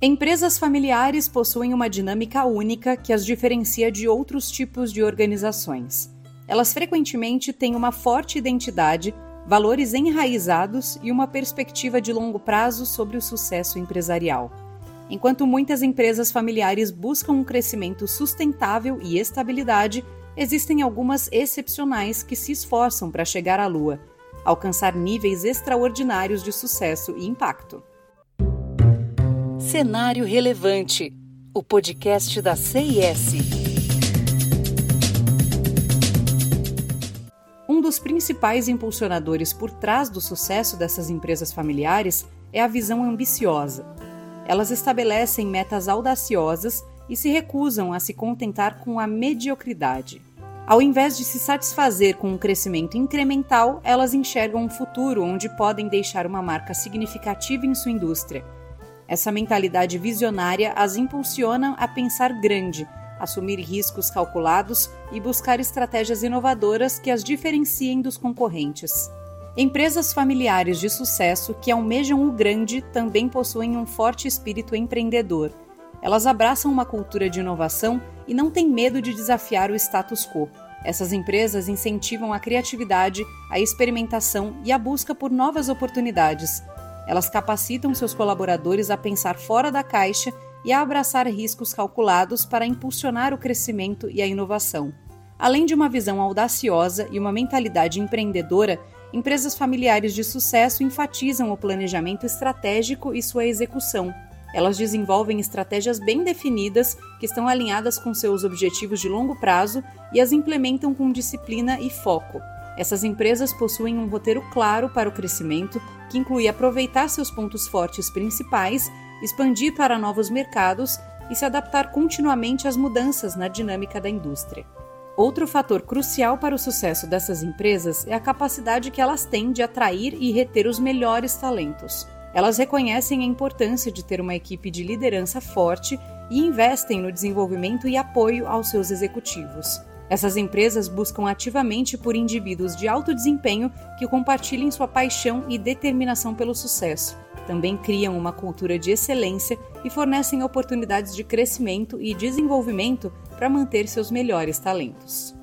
Empresas familiares possuem uma dinâmica única que as diferencia de outros tipos de organizações. Elas frequentemente têm uma forte identidade, valores enraizados e uma perspectiva de longo prazo sobre o sucesso empresarial. Enquanto muitas empresas familiares buscam um crescimento sustentável e estabilidade, existem algumas excepcionais que se esforçam para chegar à lua, alcançar níveis extraordinários de sucesso e impacto. Cenário Relevante, o podcast da CIS. Um dos principais impulsionadores por trás do sucesso dessas empresas familiares é a visão ambiciosa. Elas estabelecem metas audaciosas e se recusam a se contentar com a mediocridade. Ao invés de se satisfazer com um crescimento incremental, elas enxergam um futuro onde podem deixar uma marca significativa em sua indústria essa mentalidade visionária as impulsiona a pensar grande, assumir riscos calculados e buscar estratégias inovadoras que as diferenciem dos concorrentes. Empresas familiares de sucesso que almejam o grande também possuem um forte espírito empreendedor. Elas abraçam uma cultura de inovação e não têm medo de desafiar o status quo. Essas empresas incentivam a criatividade, a experimentação e a busca por novas oportunidades, elas capacitam seus colaboradores a pensar fora da caixa e a abraçar riscos calculados para impulsionar o crescimento e a inovação. Além de uma visão audaciosa e uma mentalidade empreendedora, empresas familiares de sucesso enfatizam o planejamento estratégico e sua execução. Elas desenvolvem estratégias bem definidas que estão alinhadas com seus objetivos de longo prazo e as implementam com disciplina e foco. Essas empresas possuem um roteiro claro para o crescimento, que inclui aproveitar seus pontos fortes principais, expandir para novos mercados e se adaptar continuamente às mudanças na dinâmica da indústria. Outro fator crucial para o sucesso dessas empresas é a capacidade que elas têm de atrair e reter os melhores talentos. Elas reconhecem a importância de ter uma equipe de liderança forte e investem no desenvolvimento e apoio aos seus executivos. Essas empresas buscam ativamente por indivíduos de alto desempenho que compartilhem sua paixão e determinação pelo sucesso. Também criam uma cultura de excelência e fornecem oportunidades de crescimento e desenvolvimento para manter seus melhores talentos.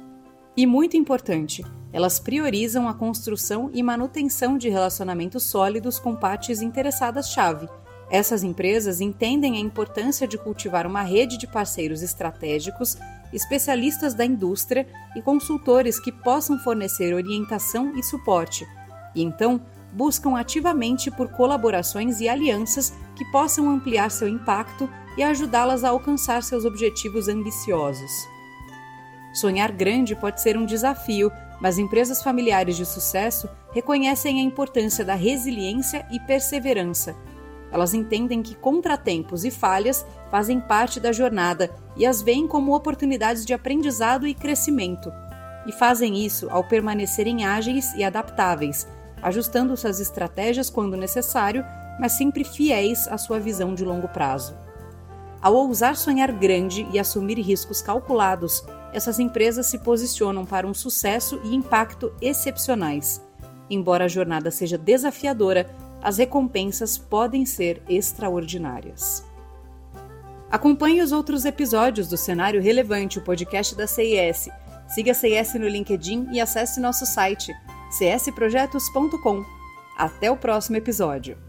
E muito importante, elas priorizam a construção e manutenção de relacionamentos sólidos com partes interessadas-chave. Essas empresas entendem a importância de cultivar uma rede de parceiros estratégicos especialistas da indústria e consultores que possam fornecer orientação e suporte, e então buscam ativamente por colaborações e alianças que possam ampliar seu impacto e ajudá-las a alcançar seus objetivos ambiciosos. Sonhar grande pode ser um desafio, mas empresas familiares de sucesso reconhecem a importância da resiliência e perseverança elas entendem que contratempos e falhas fazem parte da jornada e as veem como oportunidades de aprendizado e crescimento. E fazem isso ao permanecerem ágeis e adaptáveis, ajustando suas estratégias quando necessário, mas sempre fiéis à sua visão de longo prazo. Ao ousar sonhar grande e assumir riscos calculados, essas empresas se posicionam para um sucesso e impacto excepcionais. Embora a jornada seja desafiadora, as recompensas podem ser extraordinárias. Acompanhe os outros episódios do Cenário Relevante, o podcast da CIS. Siga a CIS no LinkedIn e acesse nosso site csprojetos.com. Até o próximo episódio.